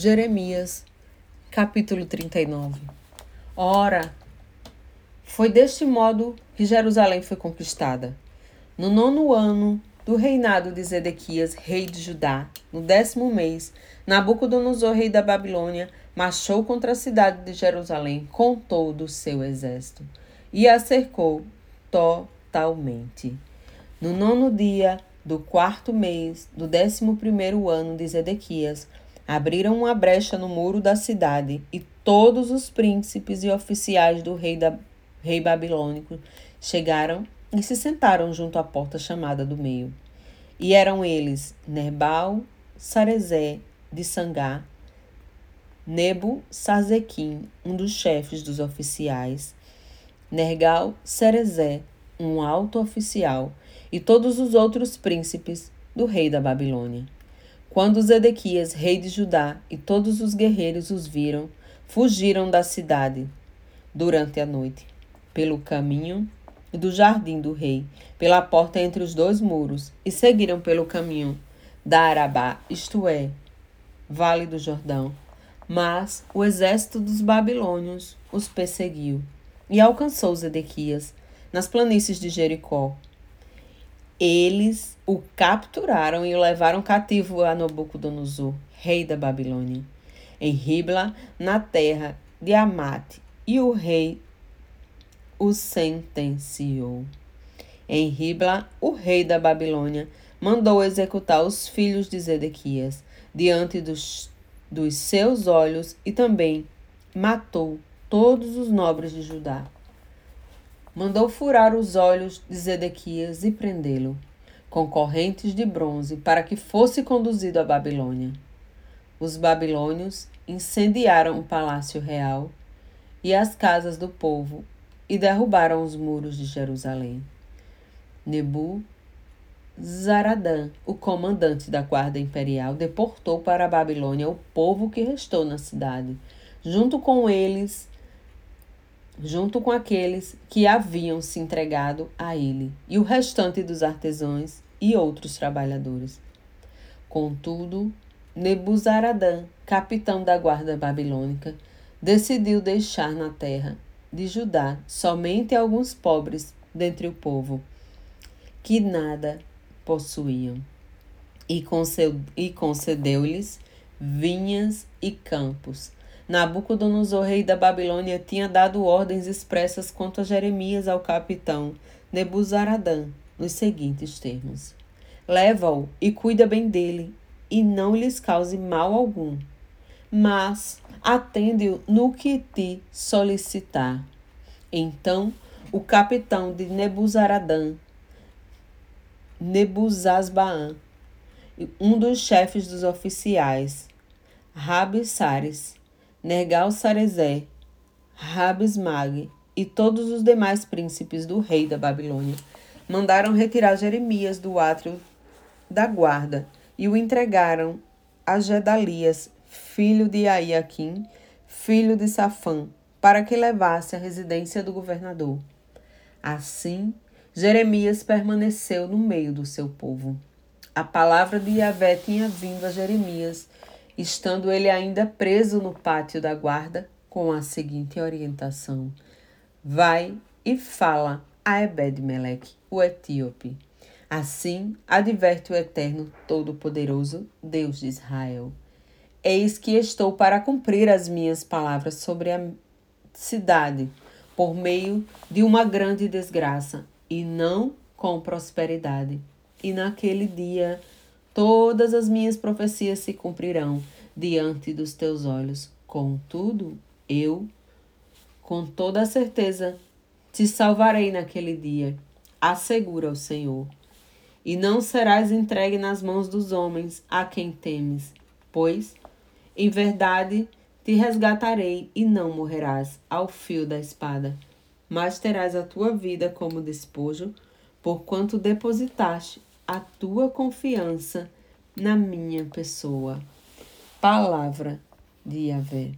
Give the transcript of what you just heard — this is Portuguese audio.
Jeremias, capítulo 39. Ora, foi deste modo que Jerusalém foi conquistada. No nono ano do reinado de Zedequias, rei de Judá, no décimo mês, Nabucodonosor, rei da Babilônia, marchou contra a cidade de Jerusalém com todo o seu exército e a cercou totalmente. No nono dia do quarto mês do décimo primeiro ano de Zedequias, abriram uma brecha no muro da cidade e todos os príncipes e oficiais do rei, da, rei babilônico chegaram e se sentaram junto à porta chamada do meio. E eram eles Nerbal, Sarezé de Sangá, Nebo Sazequim, um dos chefes dos oficiais, Nergal Serezé, um alto oficial, e todos os outros príncipes do rei da Babilônia. Quando Zedequias, rei de Judá, e todos os guerreiros os viram, fugiram da cidade durante a noite, pelo caminho do jardim do rei, pela porta entre os dois muros, e seguiram pelo caminho da Arabá, isto é, Vale do Jordão. Mas o exército dos babilônios os perseguiu e alcançou Zedequias nas planícies de Jericó. Eles o capturaram e o levaram cativo a Nabucodonosor, rei da Babilônia, em Ribla, na terra de Amate, e o rei o sentenciou. Em Ribla, o rei da Babilônia mandou executar os filhos de Zedequias diante dos, dos seus olhos e também matou todos os nobres de Judá. Mandou furar os olhos de Zedequias e prendê-lo com correntes de bronze, para que fosse conduzido à Babilônia. Os babilônios incendiaram o palácio real e as casas do povo e derrubaram os muros de Jerusalém. Nebu Zaradã, o comandante da guarda imperial, deportou para a Babilônia o povo que restou na cidade, junto com eles junto com aqueles que haviam se entregado a ele, e o restante dos artesãos e outros trabalhadores. Contudo, Nebuzaradã, capitão da guarda babilônica, decidiu deixar na terra de Judá somente alguns pobres dentre o povo, que nada possuíam, e concedeu-lhes vinhas e campos Nabucodonosor, rei da Babilônia, tinha dado ordens expressas quanto a Jeremias ao capitão Nebuzaradã, nos seguintes termos: Leva-o e cuida bem dele, e não lhes cause mal algum, mas atende-o no que te solicitar. Então o capitão de Nebuzaradã, Nebuzazbaã, um dos chefes dos oficiais, Rabi Sares, Nergal Sarezé, Rabismag e todos os demais príncipes do rei da Babilônia mandaram retirar Jeremias do átrio da guarda e o entregaram a Gedalias, filho de Aiaquim, filho de Safã, para que levasse à residência do governador. Assim, Jeremias permaneceu no meio do seu povo. A palavra de Yahvé tinha vindo a Jeremias estando ele ainda preso no pátio da guarda, com a seguinte orientação: Vai e fala a Ebed-Meleque, o etíope. Assim adverte o Eterno Todo-Poderoso, Deus de Israel. Eis que estou para cumprir as minhas palavras sobre a cidade, por meio de uma grande desgraça, e não com prosperidade. E naquele dia todas as minhas profecias se cumprirão diante dos teus olhos. Contudo, eu, com toda a certeza, te salvarei naquele dia, assegura o Senhor. E não serás entregue nas mãos dos homens a quem temes, pois, em verdade, te resgatarei e não morrerás ao fio da espada, mas terás a tua vida como despojo, porquanto depositaste a tua confiança na minha pessoa. Palavra de Yahvé.